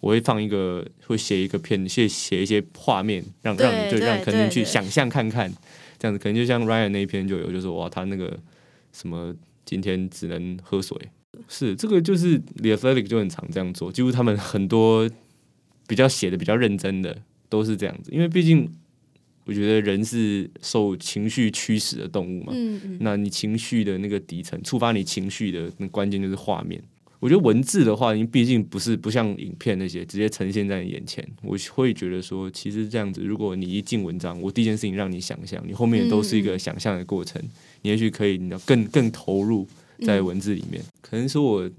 我会放一个，会写一个片，写写一些画面，让对让你就让可能去想象看看，这样子可能就像 Ryan 那一篇就有，就说哇，他那个什么今天只能喝水，是这个就是 The Athletic 就很常这样做，几乎他们很多比较写的比较认真的都是这样子，因为毕竟我觉得人是受情绪驱使的动物嘛，嗯嗯，那你情绪的那个底层，触发你情绪的那关键就是画面。我觉得文字的话，因为毕竟不是不像影片那些直接呈现在你眼前，我会觉得说，其实这样子，如果你一进文章，我第一件事情让你想象，你后面都是一个想象的过程，你也许可以你更更投入在文字里面。可能说我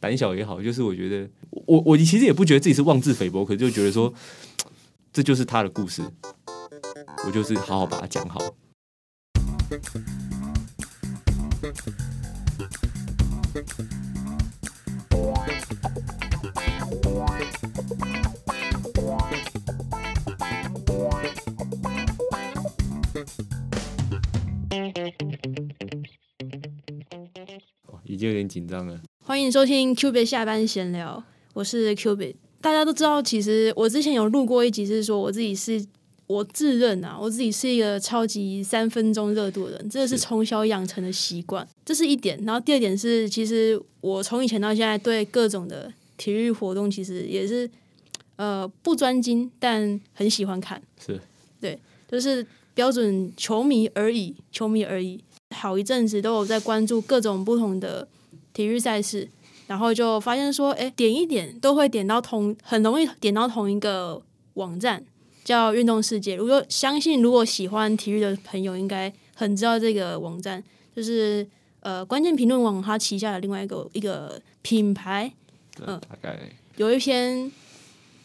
胆小也好，就是我觉得我我其实也不觉得自己是妄自菲薄，可是就觉得说，这就是他的故事，我就是好好把它讲好。已经有点紧张了。欢迎收听 Cubit 下班闲聊，我是 Cubit。大家都知道，其实我之前有录过一集，是说我自己是我自认啊，我自己是一个超级三分钟热度的人，这个是从小养成的习惯，这是一点。然后第二点是，其实我从以前到现在对各种的体育活动，其实也是呃不专精，但很喜欢看，是对就是标准球迷而已，球迷而已。好一阵子都有在关注各种不同的体育赛事，然后就发现说，哎，点一点都会点到同，很容易点到同一个网站，叫运动世界。如果相信如果喜欢体育的朋友，应该很知道这个网站，就是呃关键评论网它旗下的另外一个一个品牌，对，嗯大概有一篇。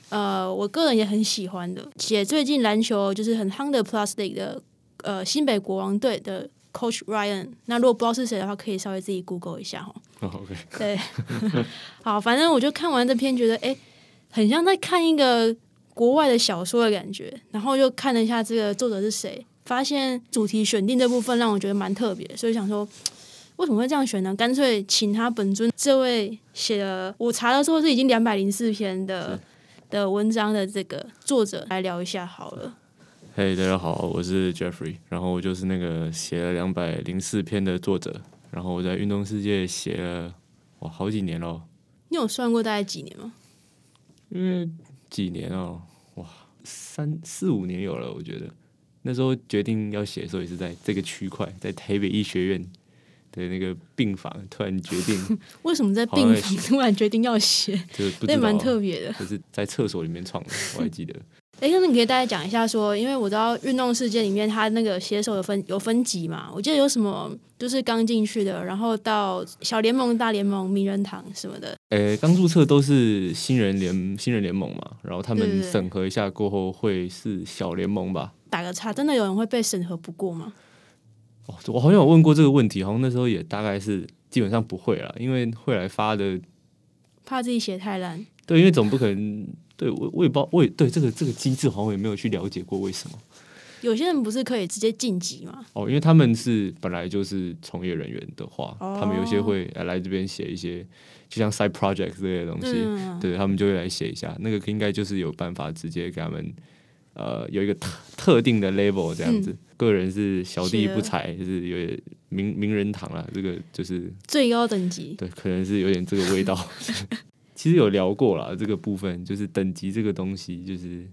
呃，我个人也很喜欢的，写最近篮球就是很夯的 Plastic 的呃新北国王队的 Coach Ryan。那如果不知道是谁的话，可以稍微自己 Google 一下哈。哦 OK，对，好，反正我就看完这篇，觉得哎，诶很像在看一个国外的小说的感觉。然后又看了一下这个作者是谁，发现主题选定这部分让我觉得蛮特别，所以想说为什么会这样选呢？干脆请他本尊这位写了，我查的时候是已经两百零四篇的的文章的这个作者来聊一下好了。嘿、大家好，我是 Jeffrey，然后我就是那个写了两百零四篇的作者，然后我在运动世界写了哇好几年了，你有算过大概几年吗？因为几年哦，哇三四五年有了，我觉得那时候决定要写的时候也是在这个区块，在台北医学院的那个病房，突然决定 为什么在病房突然决定要写？就是不知这也蛮特别的。就是在厕所里面创的，我还记得。哎，那你可以大概讲一下说，因为我知道运动世界里面它那个写手有分有分级嘛，我记得有什么就是刚进去的，然后到小联盟、大联盟、名人堂什么的。呃，刚注册都是新人联新人联盟嘛，然后他们对对对审核一下过后会是小联盟吧。打个岔，真的有人会被审核不过吗？哦，我好像有问过这个问题，好像那时候也大概是基本上不会了，因为会来发的，怕自己写太烂。对，因为总不可能，对我我也不知道，我也对这个这个机制好像也没有去了解过为什么。有些人不是可以直接晋级吗？哦，因为他们是本来就是从业人员的话，哦他们有些会来来这边写一些，就像 side project 这类的东西，嗯，对他们就会来写一下，那个应该就是有办法直接给他们，呃，有一个特特定的 level 这样子。个人是小弟不才，就是有点名名人堂啦，这个就是最高等级。对，可能是有点这个味道。其实有聊过啦，这个部分就是等级这个东西，就是因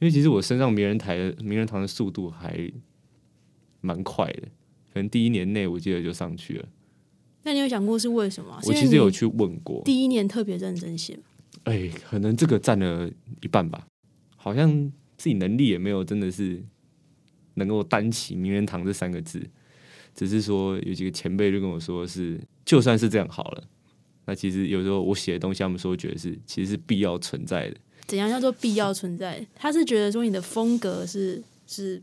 为其实我升上名人台的名人堂的速度还蛮快的，可能第一年内我记得就上去了。那你有想过是为什么？我其实有去问过，第一年特别认真写。哎、可能这个占了一半吧，好像自己能力也没有真的是能够担起名人堂这三个字，只是说有几个前辈就跟我说是，就算是这样好了，那其实有时候我写的东西，他们说觉得是其实是必要存在的。怎样叫做必要存在？他是觉得说你的风格是是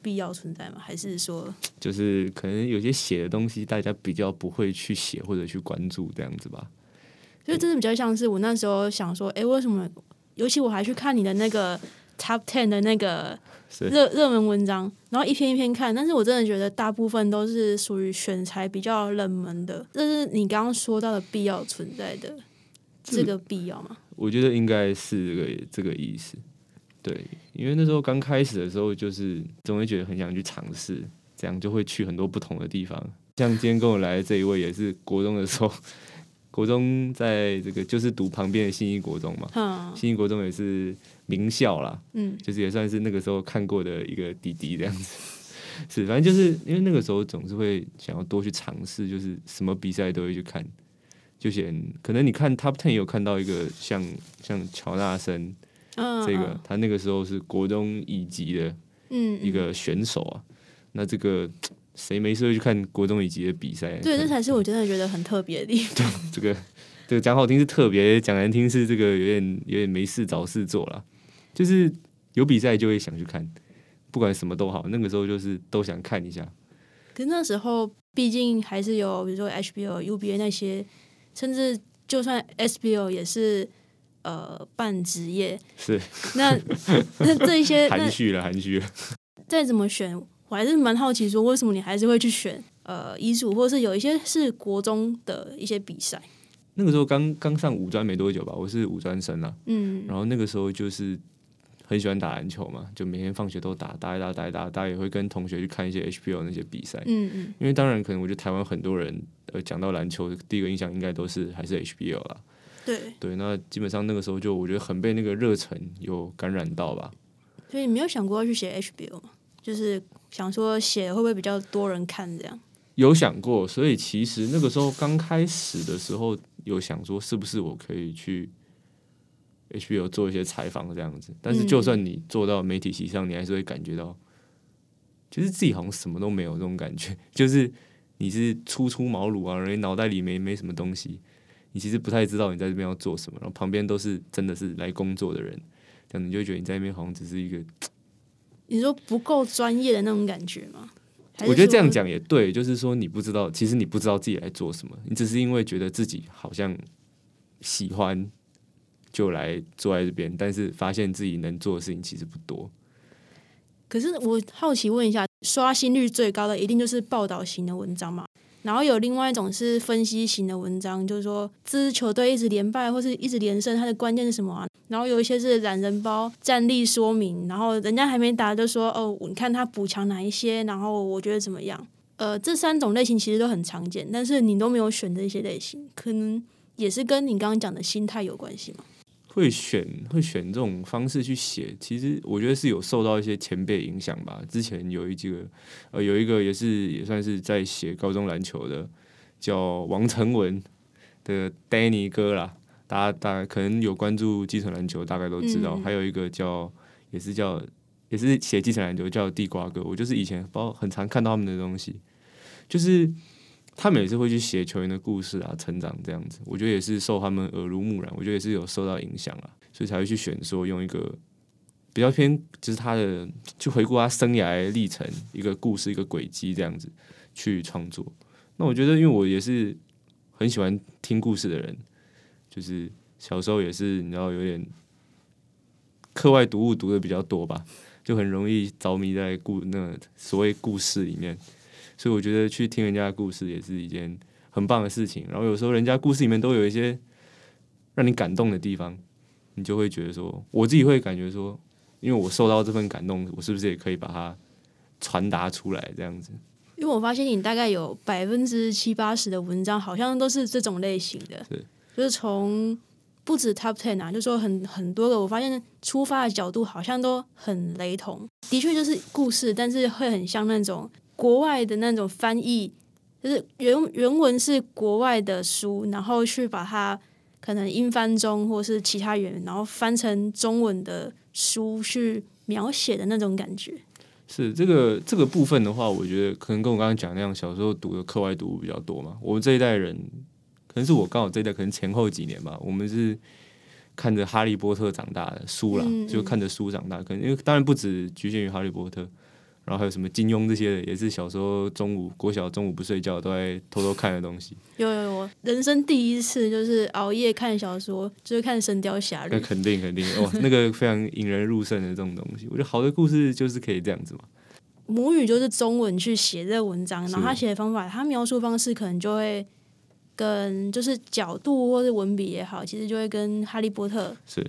必要存在吗？还是说 就是可能有些写的东西，大家比较不会去写或者去关注这样子吧。所以真的比较像是我那时候想说，哎、为什么？尤其我还去看你的那个 Top Ten 的那个热热门文章，然后一篇一篇看，但是我真的觉得大部分都是属于选材比较冷门的，这是你刚刚说到的必要存在的这个必要吗？我觉得应该是这个这个意思。对，因为那时候刚开始的时候，就是总会觉得很想去尝试，这样就会去很多不同的地方。像今天跟我来的这一位，也是国中的时候，国中在这个就是读旁边的新一国中嘛，嗯新一国中也是名校啦，嗯，就是也算是那个时候看过的一个弟弟这样子。是，反正就是因为那个时候总是会想要多去尝试，就是什么比赛都会去看。就选可能你看 Top Ten 有看到一个像像乔纳森嗯，这个，他那个时候是国中乙级的嗯一，个选手啊。那这个谁没事会去看国中乙级的比赛？对，这才是我真的觉得很特别的地方。这个这个讲好听是特别，讲难听是这个有点有点没事找事做啦。就是有比赛就会想去看，不管什么都好，那个时候就是都想看一下。可是那时候毕竟还是有，比如说 HBO、UBA 那些，甚至就算 SBO 也是呃半职业。是那那这一些，含蓄了，含蓄了。再怎么选，我还是蛮好奇，说为什么你还是会去选呃遗嘱，或者是有一些是国中的一些比赛。那个时候刚刚上五专没多久吧，我是五专生啦。嗯然后那个时候就是很喜欢打篮球嘛，就每天放学都打，打一打，打一打，大家也会跟同学去看一些 HBO 那些比赛。嗯嗯，因为当然，可能我觉得台湾很多人呃讲到篮球，第一个印象应该都是还是 HBO 啦。对，对，那基本上那个时候就我觉得很被那个热忱有感染到吧。所以你没有想过要去写 HBO 吗？就是想说写会不会比较多人看这样？有想过，所以其实那个时候刚开始的时候，有想说是不是我可以去 HBO 做一些采访这样子。但是就算你做到媒体席上，你还是会感觉到，就是自己好像什么都没有这种感觉，就是你是初出茅庐啊，人脑袋里没没什么东西，你其实不太知道你在这边要做什么，然后旁边都是真的是来工作的人，这样你就会觉得你在那边好像只是一个 你说不够专业的那种感觉吗？我觉得这样，讲也对，就是说你不知道，其实你不知道自己来做什么，你只是因为觉得自己好像喜欢，就来坐在这边，但是发现自己能做的事情其实不多。可是我好奇问一下，刷新率最高的一定就是报道型的文章嘛？然后有另外一种是分析型的文章，就是说这支球队一直连败或是一直连胜，它的关键是什么啊？然后有一些是懒人包战力说明，然后人家还没打就说哦，你看他补强哪一些，然后我觉得怎么样？呃，这三种类型其实都很常见，但是你都没有选这些类型，可能也是跟你刚刚讲的心态有关系嘛？会选会选这种方式去写，其实我觉得是有受到一些前辈影响吧。之前有一几个呃，有一个也是也算是在写高中篮球的，叫王成文的 Danny 哥啦，大家大概可能有关注基层篮球，大概都知道。嗯还有一个叫也是叫也是写基层篮球叫地瓜哥，我就是以前包很常看到他们的东西，就是他们也是会去写球员的故事啊、成长这样子。我觉得也是受他们耳濡目染，我觉得也是有受到影响啊，所以才会去选说用一个比较偏就是他的去回顾他生涯历程一个故事一个轨迹这样子去创作。那我觉得，因为我也是很喜欢听故事的人，就是小时候也是你知道有点课外读物读的比较多吧，就很容易着迷在故那所谓故事里面，所以我觉得去听人家的故事也是一件很棒的事情。然后有时候人家故事里面都有一些让你感动的地方，你就会觉得说，我自己会感觉说，因为我受到这份感动，我是不是也可以把它传达出来这样子？因为我发现你大概有百分之七八十的文章好像都是这种类型的，是就是从不止 Top Ten 啊，就说很很多个，我发现出发的角度好像都很雷同。的确就是故事，但是会很像那种国外的那种翻译，就是原原文是国外的书，然后去把它可能英翻中或是其他语言，然后翻成中文的书去描写的那种感觉。是这个这个部分的话，我觉得可能跟我刚刚讲那样，小时候读的课外读物比较多嘛。我们这一代人，可能是我刚好这一代，可能前后几年吧，我们是看着《哈利波特》长大的书啦，嗯嗯就看着书长大。可能因为当然不止局限于《哈利波特》，然后还有什么金庸这些的，也是小时候中午国小中午不睡觉都在偷偷看的东西。有有有，人生第一次就是熬夜看小说，就是看《神雕侠侣那》。肯定肯定哇，那个非常引人入胜的这种东西，我觉得好的故事就是可以这样子嘛。母语就是中文去写这个文章，然后他写的方法，他描述方式可能就会跟就是角度或者文笔也好，其实就会跟哈利波特是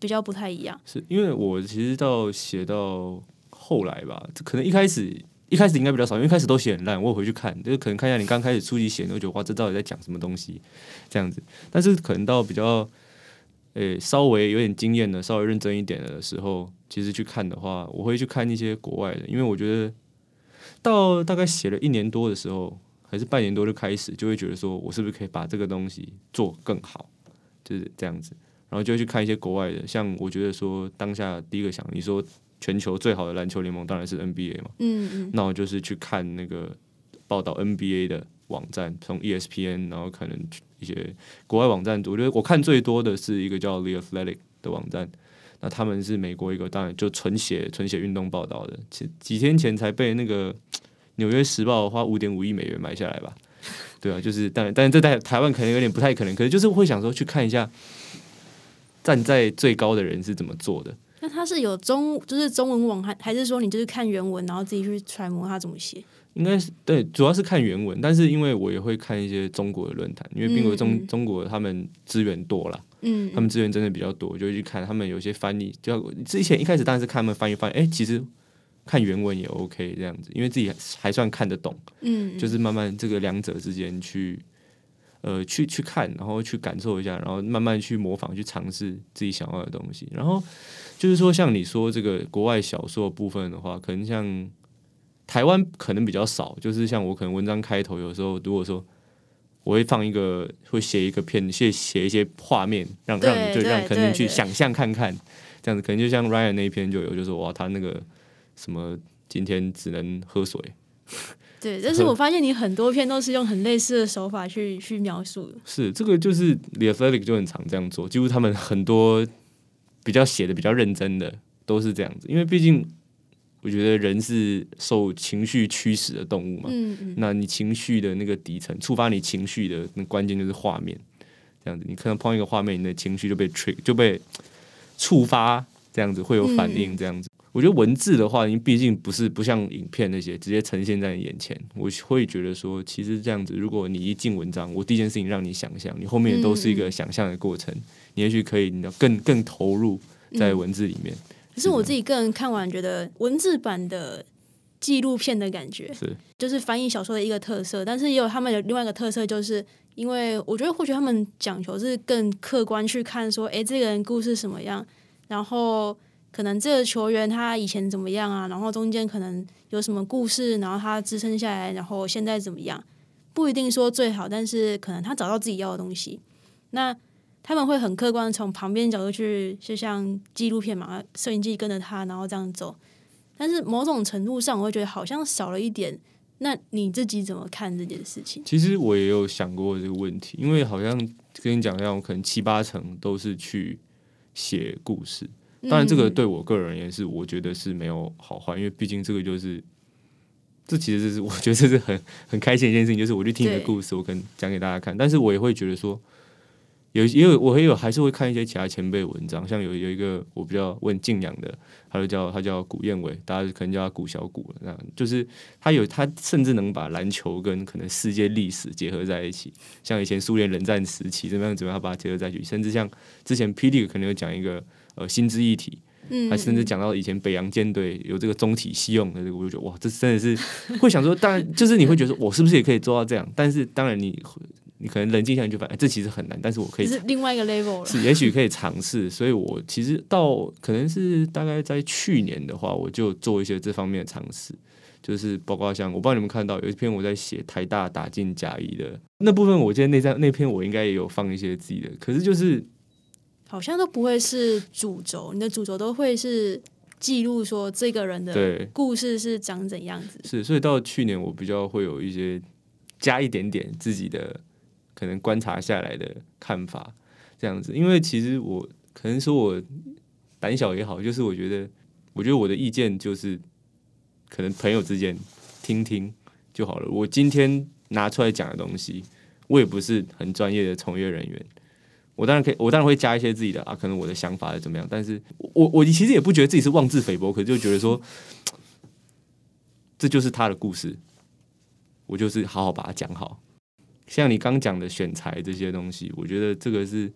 比较不太一样。是因为我其实到写到后来吧，可能一开始一开始应该比较少，因为开始都写很烂，我回去看，就是可能看一下你刚开始初级写，你会觉得哇，这到底在讲什么东西这样子。但是可能到比较诶、稍微有点经验的，稍微认真一点的时候，其实去看的话，我会去看一些国外的，因为我觉得到大概写了一年多的时候，还是半年多就开始，就会觉得说我是不是可以把这个东西做更好，就是这样子。然后就会去看一些国外的，像我觉得说当下第一个想，你说全球最好的篮球联盟当然是 NBA 嘛，嗯嗯，那我就是去看那个报道 NBA 的网站，从 E ESPN，然后可能一些国外网站，我觉得我看最多的是一个叫 The Athletic 的网站，那他们是美国一个，当然就纯写纯写运动报道的，几几天前才被那个纽约时报花五点五亿美元买下来吧。对啊，就是但但这在台湾可能有点不太可能，可是就是会想说去看一下站在最高的人是怎么做的。是有中就是中文网还还是说你就是看原文，然后自己去揣摩它怎么写？应该是对，主要是看原文，但是因为我也会看一些中国的论坛，因为并国中、中国他们资源多啦，嗯，他们资源真的比较多，我就会去看他们有些翻译，就之前一开始当然是看他们翻译翻译，哎、其实看原文也 OK 这样子，因为自己还算看得懂，嗯，就是慢慢这个两者之间去。呃，去去看，然后去感受一下，然后慢慢去模仿，去尝试自己想要的东西。然后就是说，像你说这个国外小说的部分的话，可能像台湾可能比较少，就是像我可能文章开头有时候如果说我会放一个，会写一个片，写写一些画面，让让你就让对可能去想象看看，这样子可能就像 Ryan 那一篇就有，就是哇，他那个什么今天只能喝水，对，但是我发现你很多篇都是用很类似的手法去去描述的。是这个就是 The Athletic 就很常这样做，几乎他们很多比较写的比较认真的都是这样子，因为毕竟我觉得人是受情绪驱使的动物嘛，嗯嗯，那你情绪的那个底层，触发你情绪的那关键就是画面，这样子，你可能碰一个画面，你的情绪就被 trick 就被触发，这样子会有反应，这样子。我觉得文字的话，因为毕竟不是不像影片那些直接呈现在你眼前，我会觉得说，其实这样子，如果你一进文章，我第一件事情让你想象，你后面都是一个想象的过程，你也许可以更更投入在文字里面。可是我自己个人看完觉得文字版的纪录片的感觉，是就是翻译小说的一个特色，但是也有他们的另外一个特色，就是因为我觉得或许他们讲求是更客观去看说，哎，这个人故事什么样，然后可能这个球员他以前怎么样啊，然后中间可能有什么故事，然后他支撑下来，然后现在怎么样，不一定说最好，但是可能他找到自己要的东西，那。他们会很客观地从旁边角度去，就像纪录片嘛，摄影机跟着他，然后这样走。但是某种程度上，我会觉得好像少了一点。那你自己怎么看这件事情？其实我也有想过这个问题，因为好像跟你讲一样，我可能七八成都是去写故事。当然，这个嗯。对我个人而言是，我觉得是没有好坏，因为毕竟这个就是，这其实是 我觉得这是很很开心的一件事情，就是我去听你的故事，我可能讲给大家看，但是我也会觉得说，有也有我也有还是会看一些其他前辈文章，像有有一个我比较问敬仰的，他就叫他叫古燕伟，大家可能叫他古小古了，那就是他有他甚至能把篮球跟可能世界历史结合在一起，像以前苏联冷战时期怎么样怎么样，他把它结合在一起，甚至像之前霹雳可能有讲一个呃心知议题，嗯，他甚至讲到以前北洋舰队有这个中体西用的这个，我就觉得哇，这真的是会想说，当然就是你会觉得我是不是也可以做到这样？但是当然你你可能冷静下来就发现，哎这其实很难，但是我可以是另外一个 level 了。是也许可以尝试。所以我其实到可能是大概在去年的话，我就做一些这方面的尝试。就是包括像我不知道你们看到有一篇我在写台大打进甲一的那部分，我记得那张那篇我应该也有放一些自己的，可是就是好像都不会是主轴，你的主轴都会是记录说这个人的故事是长怎样子。是，所以到去年我比较会有一些加一点点自己的可能观察下来的看法，这样子。因为其实我可能说我胆小也好，就是我觉得，我觉得我的意见就是可能朋友之间听听就好了。我今天拿出来讲的东西，我也不是很专业的从业人员。我当然可以，我当然会加一些自己的啊，可能我的想法是怎么样，但是我我其实也不觉得自己是妄自菲薄，可是就觉得说，这就是他的故事，我就是好好把它讲好，像你刚讲的选材这些东西，我觉得这个是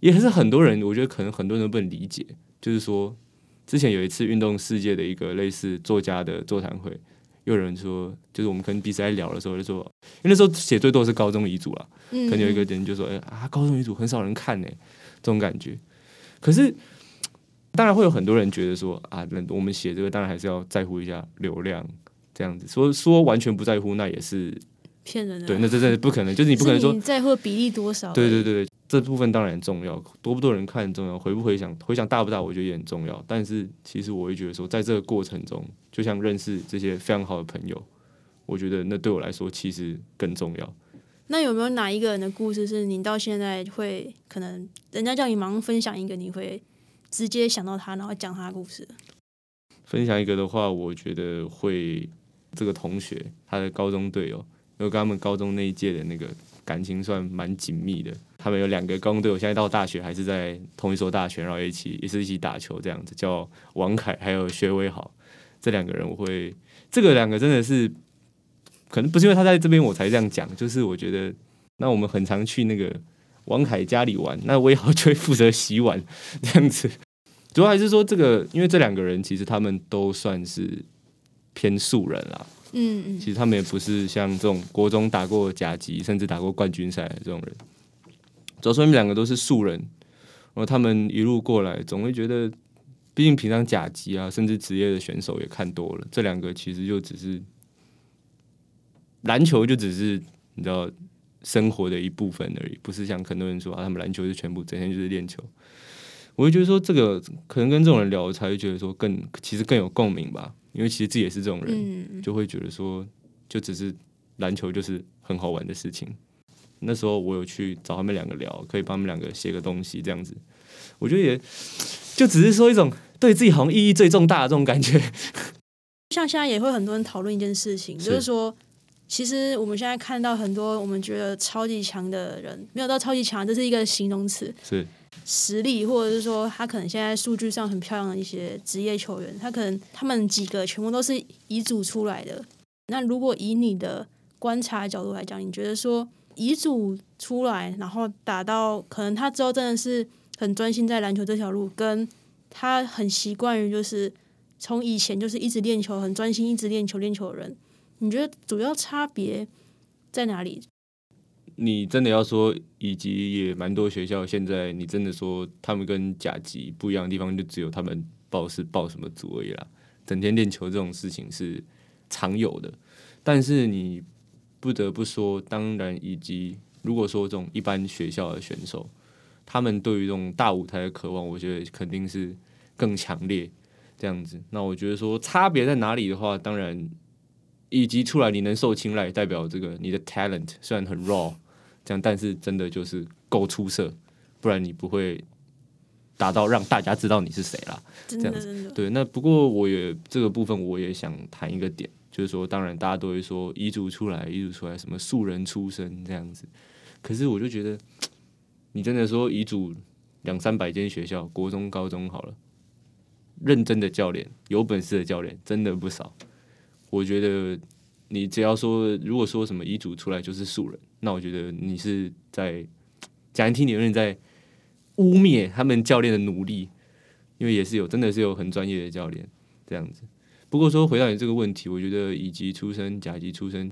也是很多人，我觉得可能很多人都不能理解。就是说，之前有一次运动世界的一个类似作家的座谈会，又有人说，就是我们可能彼此在聊的时候就说，因为那时候写最多是高中遗嘱啊，嗯，可能有一个人就说，哎、啊，高中遗嘱很少人看呢、这种感觉。可是当然会有很多人觉得说，啊，那我们写这个当然还是要在乎一下流量。这样子说说完全不在乎，那也是骗人的，对，那这真的不可能，就是你不可能说你在乎的比例多少？对对对对，这部分当然很重要，多不多人看很重要，回不回想，回想大不大，我觉得也很重要。但是其实我会觉得说，在这个过程中，就像认识这些非常好的朋友，我觉得那对我来说其实更重要。那有没有哪一个人的故事是你到现在会可能人家叫你忙分享一个，你会直接想到他，然后讲他的故事？分享一个的话，我觉得会这个同学他的高中队友，因为跟他们高中那一届的那个感情算蛮紧密的。他们有两个高中队友，现在到大学还是在同一所大学，然后一起也是一起打球这样子，叫王凯还有薛威豪。这两个人我会，这个两个真的是，可能不是因为他在这边我才这样讲，就是我觉得，那我们很常去那个王凯家里玩，那威豪就会负责洗碗这样子。主要还是说这个，因为这两个人其实他们都算是偏素人啦。嗯，其实他们也不是像这种国中打过甲级，甚至打过冠军赛的这种人。主要说他们两个都是素人，然后他们一路过来，总会觉得，毕竟平常甲级啊，甚至职业的选手也看多了，这两个其实就只是篮球，就只是你知道生活的一部分而已，不是像很多人说啊，他们篮球是全部，整天就是练球。我会觉得说，这个可能跟这种人聊，才会觉得说更其实更有共鸣吧，因为其实自己也是这种人。嗯，就会觉得说，就只是篮球就是很好玩的事情。那时候我有去找他们两个聊，可以帮他们两个写个东西这样子。我觉得也就只是说一种对自己好像意义最重大的这种感觉。像现在也会很多人讨论一件事情，是就是说，其实我们现在看到很多我们觉得超级强的人，没有到超级强，这是一个形容词，是实力，或者是说他可能现在数据上很漂亮的一些职业球员，他可能他们几个全部都是遗嘱出来的。那如果以你的观察角度来讲，你觉得说遗嘱出来，然后打到可能他之后真的是很专心在篮球这条路，跟他很习惯于就是从以前就是一直练球，很专心一直练球练球的人，你觉得主要差别在哪里？你真的要说，以及也蛮多学校现在，你真的说他们跟甲级不一样的地方，就只有他们报是报什么组而已啦。整天练球这种事情是常有的，但是你不得不说，当然以及如果说这种一般学校的选手，他们对于这种大舞台的渴望，我觉得肯定是更强烈这样子。那我觉得说差别在哪里的话，当然以及出来你能受青睐，代表这个你的 talent 虽然很 raw，这样，但是真的就是够出色，不然你不会达到让大家知道你是谁啦。这样子，对，那不过我也这个部分我也想谈一个点，就是说，当然大家都会说遗嘱出来，遗嘱出来什么素人出身这样子，可是我就觉得，你真的说遗嘱两三百间学校，国中、高中好了，认真的教练、有本事的教练真的不少。我觉得你只要说，如果说什么遗嘱出来就是素人，那我觉得你是在讲听你有点在污蔑他们教练的努力，因为也是有真的是有很专业的教练这样子。不过说回到你这个问题，我觉得乙级出身、甲级出身，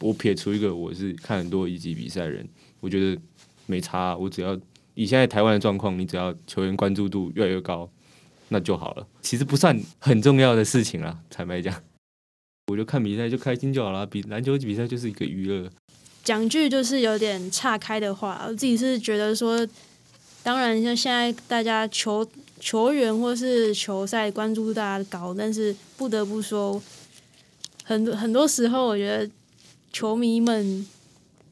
我撇除一个我是看很多乙级比赛人，我觉得没差、我只要以现在台湾的状况，你只要球员关注度越来越高，那就好了。其实不算很重要的事情啦，坦白讲，我就看比赛就开心就好了。比篮球比赛就是一个娱乐，讲句就是有点岔开的话，我自己是觉得说，当然像现在大家球球员或是球赛关注度大家高，但是不得不说，很多很多时候我觉得球迷们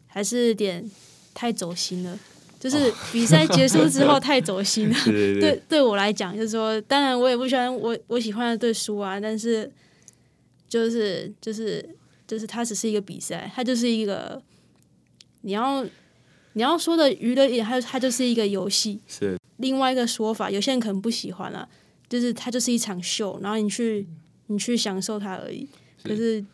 还是有点太走心了，就是比赛结束之后太走心了。对对对，对我来讲，就是说，当然我也不喜欢我我喜欢的队输啊，但是就是就是就是它只是一个比赛，它就是一个你要你要说的娱乐也，它它就是一个游戏。是另外一个说法，有些人可能不喜欢啦，就是它就是一场秀，然后你去你去享受它而已。可是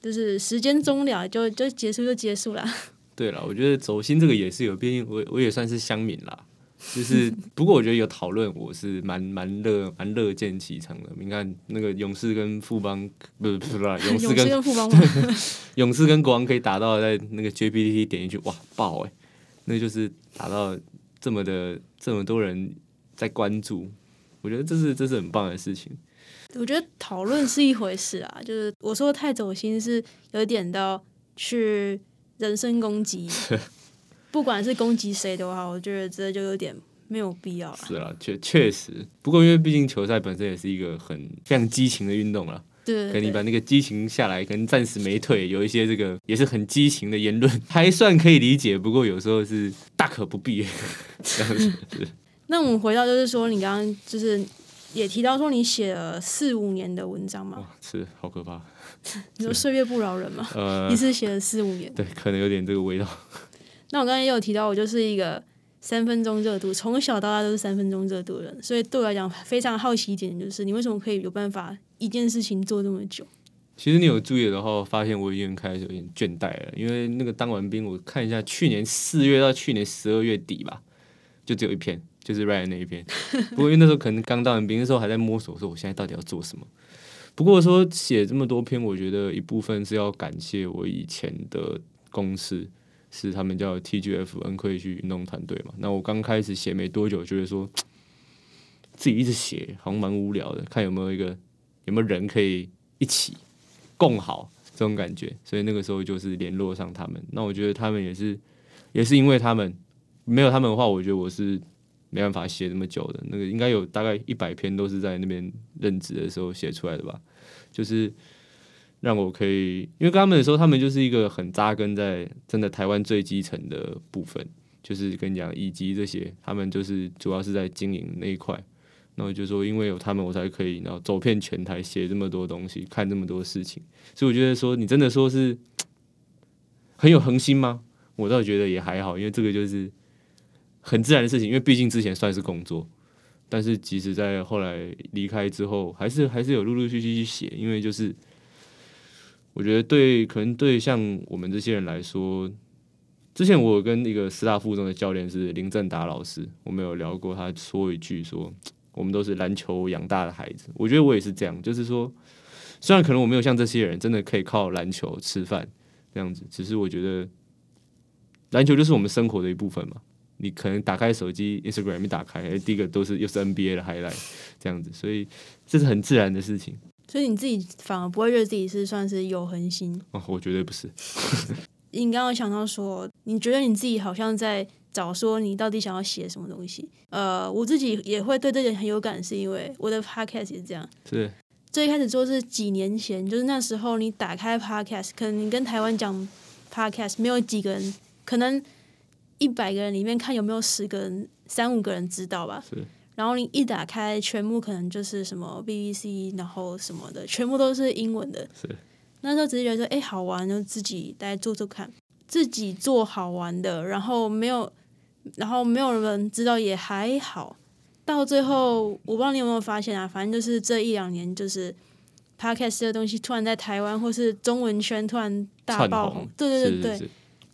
就是时间终了，就就结束就结束了。对了，我觉得走心这个也是有，毕竟我我也算是乡民啦。就是不过我觉得有讨论，我是蛮蛮乐蛮乐见其成的。你看那个勇士跟富邦，不是不是勇勇士跟富邦 勇士跟国王可以打到在那个 JPT 点进去，哇爆哎、那就是打到这么的这么多人在关注，我觉得这是这是很棒的事情。我觉得讨论是一回事啊，就是我说太走心是有点到去人身攻击，不管是攻击谁的话，我觉得这就有点没有必要了。是啊，确确实，不过因为毕竟球赛本身也是一个很非常激情的运动了，对对对，可能你把那个激情下来，可能暂时没退，有一些这个也是很激情的言论，还算可以理解。不过有时候是大可不必这样子。那我们回到就是说，你刚刚就是也提到说你写了四五年的文章嘛，哇，是好可怕。你说岁月不饶人嘛，呃一，次写了四五年。对，可能有点这个味道。那我刚才也有提到，我就是一个三分钟热度，从小到大都是三分钟热度的人，所以对我来讲非常好奇一点就是，你为什么可以有办法一件事情做这么久？其实你有注意的话，发现我已经开始有点倦怠了，因为那个当完兵，我看一下，去年四月到去年十二月底吧，就只有一篇，就是 Ryan 那一篇。不过因为那时候可能刚当完兵，那时候还在摸索，说我现在到底要做什么。不过说写这么多篇，我觉得一部分是要感谢我以前的公司，是他们叫 TGF 恩惠区运动团队嘛。那我刚开始写没多久，觉得说 自己一直写好像蛮无聊的，看有没有一个有没有人可以一起共好这种感觉，所以那个时候就是联络上他们。那我觉得他们也是，也是因为他们没有他们的话，我觉得我是没办法写那么久的。那个应该有大概一百篇都是在那边任职的时候写出来的吧，就是让我可以，因为跟他们的时候，他们就是一个很扎根在真的台湾最基层的部分，就是跟你讲以及这些，他们就是主要是在经营那一块。那我就说，因为有他们，我才可以然后走遍全台，写这么多东西，看这么多事情。所以我觉得说，你真的说是很有恒心吗？我倒觉得也还好，因为这个就是很自然的事情。因为毕竟之前算是工作，但是即使在后来离开之后，还是还是有陆陆续续去写，因为就是我觉得对可能对像我们这些人来说，之前我跟一个师大附中的教练是林正达老师，我们有聊过，他说一句说。我们都是篮球养大的孩子，我觉得我也是这样，就是说，虽然可能我没有像这些人真的可以靠篮球吃饭这样子，只是我觉得篮球就是我们生活的一部分嘛。你可能打开手机 Instagram 一打开，第一个都是又是 NBA 的 highlight 这样子，所以这是很自然的事情。所以你自己反而不会觉得自己是算是有恒心。哦，我绝对不是。你刚刚有想到说，你觉得你自己好像在找说你到底想要写什么东西？呃，我自己也会对这点很有感，是因为我的 podcast 也是这样。是最一开始做是几年前，就是那时候你打开 podcast，可能你跟台湾讲 podcast，没有几个人，可能一百个人里面看有没有十个人、三五个人知道吧。是然后你一打开，全部可能就是什么 BBC，然后什么的，全部都是英文的。是。那时候只是觉得说，哎，好玩，就自己来做做看，自己做好玩的，然后没有，然后没有人知道也还好。到最后，我不知道你有没有发现啊，反正就是这一两年，就是 podcast 这个东西突然在台湾或是中文圈突然大爆红。红，，对对对对，是是是。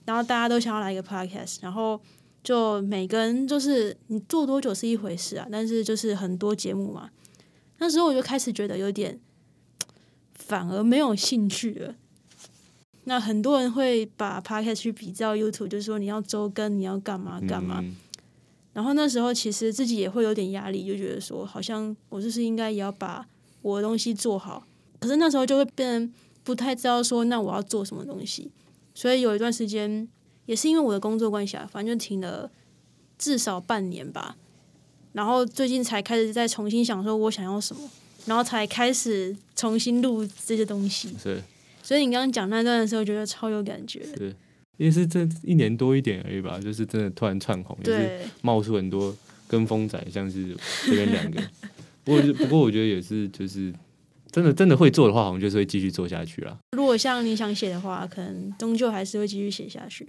然后大家都想要来一个 podcast，然后就每个人就是你做多久是一回事啊，但是就是很多节目嘛，那时候我就开始觉得有点反而没有兴趣了。那很多人会把 podcast 去比较 YouTube，就是说你要周更，你要干嘛干嘛。嗯然后那时候其实自己也会有点压力，就觉得说好像我就是应该也要把我的东西做好。可是那时候就会变不太知道说那我要做什么东西，所以有一段时间也是因为我的工作关系啊，反正就停了至少半年吧。然后最近才开始再重新想说我想要什么，然后才开始重新录这些东西。是所以你刚刚讲那段的时候，觉得超有感觉的。是，因为是这一年多一点而已吧，就是真的突然窜红，也是，冒出很多跟风仔，像是这边两个。不过不过我觉得也是，就是真的真的会做的话，好像就是会继续做下去啦。如果像你想写的话，可能终究还是会继续写下去。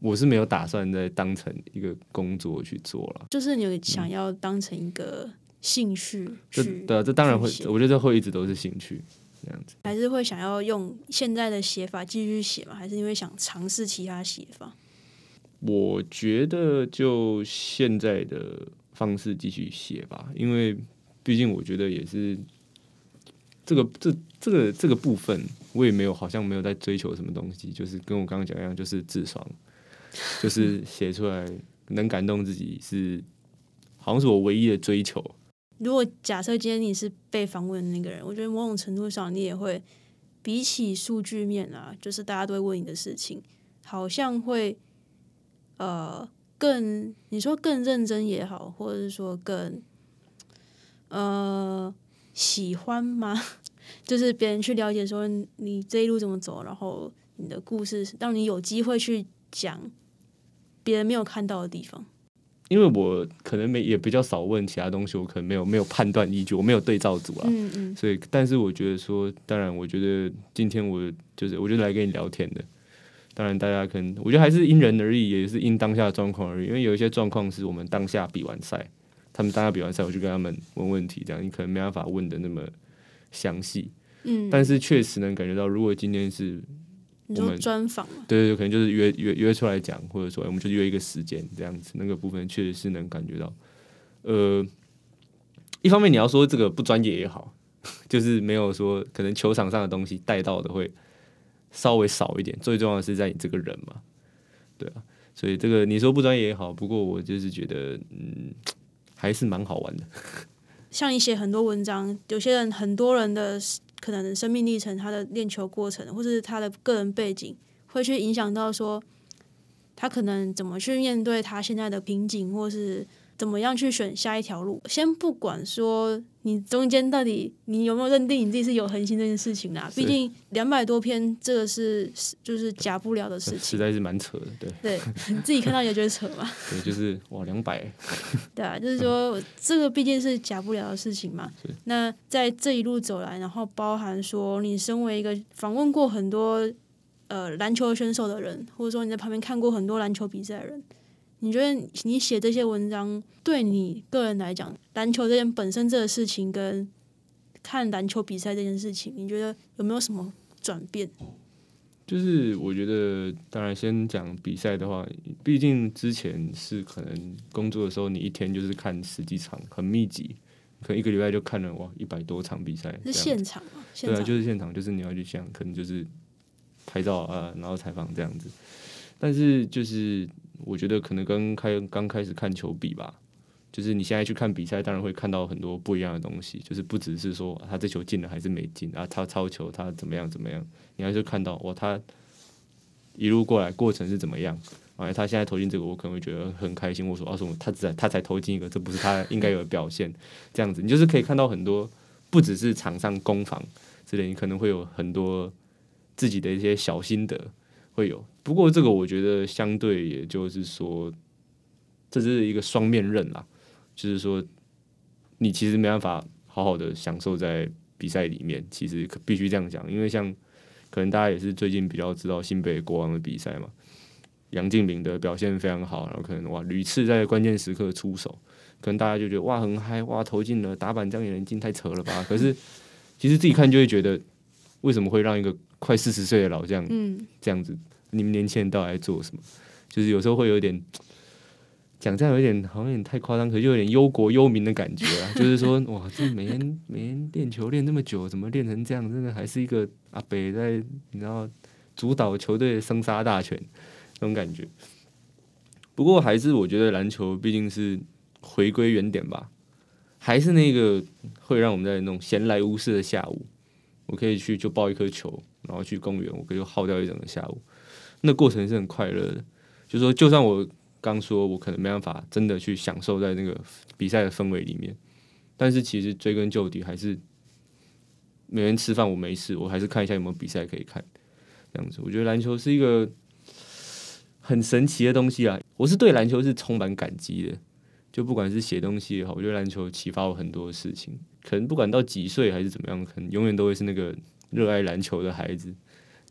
我是没有打算再当成一个工作去做了。就是你有想要当成一个兴趣这去，对啊，这当然会，我觉得这会一直都是兴趣。这样子。还是会想要用现在的写法继续写吗？还是因为想尝试其他写法？我觉得就现在的方式继续写吧，因为毕竟我觉得也是这个这这个这个部分，我也没有好像没有在追求什么东西，就是跟我刚刚讲一样，就是自爽，就是写出来能感动自己是，好像是我唯一的追求。如果假设今天你是被访问的那个人，我觉得某种程度上你也会比起数据面啊，就是大家都会问你的事情，好像会呃更你说更认真也好，或者是说更呃喜欢吗？就是别人去了解说你这一路怎么走，然后你的故事，让你有机会去讲别人没有看到的地方。因为我可能没也比较少问其他东西，我可能没有没有判断依据，我没有对照组啊，嗯嗯，所以但是我觉得说，当然我觉得今天我就是我就来跟你聊天的，当然大家可能我觉得还是因人而异，也是因当下的状况而已，因为有一些状况是我们当下比完赛，他们当下比完赛，我就跟他们问问题，这样你可能没办法问的那么详细，嗯，但是确实能感觉到，如果今天是你说我们专访嘛，对对对，可能就是约约约出来讲，或者说我们就约一个时间这样子，那个部分确实是能感觉到。呃，一方面你要说这个不专业也好，就是没有说可能球场上的东西带到的会稍微少一点，最重要的是在你这个人嘛，对啊，所以这个你说不专业也好，不过我就是觉得嗯，还是蛮好玩的。像你写很多文章，有些人很多人的可能生命历程、他的练球过程，或是他的个人背景，会去影响到说他可能怎么去面对他现在的瓶颈，或是怎么样去选下一条路。先不管说你中间到底你有没有认定你自己是有恒心这件事情啦，是毕竟两百多篇这个是就是假不了的事情实。在是蛮扯的，对对，你自己看到也觉得扯嘛。对，就是哇两百，对啊，就是说这个毕竟是假不了的事情嘛。那在这一路走来，然后包含说你身为一个访问过很多呃篮球选手的人，或者说你在旁边看过很多篮球比赛的人，你觉得你写这些文章对你个人来讲，篮球这件本身这个事情跟看篮球比赛这件事情，你觉得有没有什么转变？就是我觉得，当然先讲比赛的话，毕竟之前是可能工作的时候，你一天就是看十几场，很密集，可能一个礼拜就看了哇一百多场比赛，是现场吗？现对啊，就是现场，就是你要去想，可能就是拍照啊，然后采访这样子。但是就是我觉得可能跟开刚开始看球比吧，就是你现在去看比赛，当然会看到很多不一样的东西，就是不只是说、他这球进了还是没进啊，他超球他怎么样怎么样，你还是看到哇他一路过来过程是怎么样。啊，他现在投进这个，我可能会觉得很开心。我说，啊，什么他只他才投进一个，这不是他应该有的表现。这样子，你就是可以看到很多，不只是场上攻防之类，你可能会有很多自己的一些小心得会有。不过这个我觉得相对，也就是说，这是一个双面刃啦，就是说，你其实没办法好好的享受在比赛里面，其实可必须这样讲，因为像可能大家也是最近比较知道新北国王的比赛嘛。杨敬敏的表现非常好，然后可能哇屡次在关键时刻出手，可能大家就觉得哇很嗨，哇投进了打板这样也能进，太扯了吧？可是其实自己看就会觉得，为什么会让一个快四十岁的老将嗯，这样子？你们年轻人到底在做什么？就是有时候会有点讲这样有点好像有点太夸张，可是就有点忧国忧民的感觉啊。就是说哇，这每天每天练球练那么久，怎么练成这样？真的还是一个阿北在你知道主导球队的生杀大权。那种感觉。不过还是我觉得篮球毕竟是回归原点吧，还是那个会让我们在那种闲来无事的下午，我可以去就抱一颗球，然后去公园，我可以耗掉一整个下午。那过程是很快乐的，就说就算我刚说我可能没办法真的去享受在那个比赛的氛围里面，但是其实追根究底还是每天吃饭我没事，我还是看一下有没有比赛可以看，这样子。我觉得篮球是一个很神奇的东西啊！我是对篮球是充满感激的，就不管是写东西也好，我觉得篮球启发我很多事情。可能不管到几岁还是怎么样，可能永远都会是那个热爱篮球的孩子，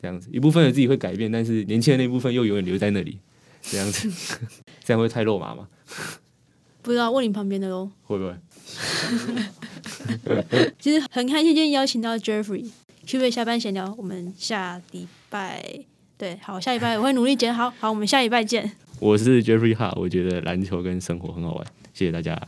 这样子。一部分有自己会改变但是年轻人那部分又永远留在那里这样子。这样会太肉麻吗？不知道问你旁边的喽会不会？其实很开心今天邀请到 jeffrey 去为下班闲聊我们下礼拜对好下礼拜我会努力减好 好我们下礼拜见。我是 jeffrey 哈我觉得篮球跟生活很好玩谢谢大家。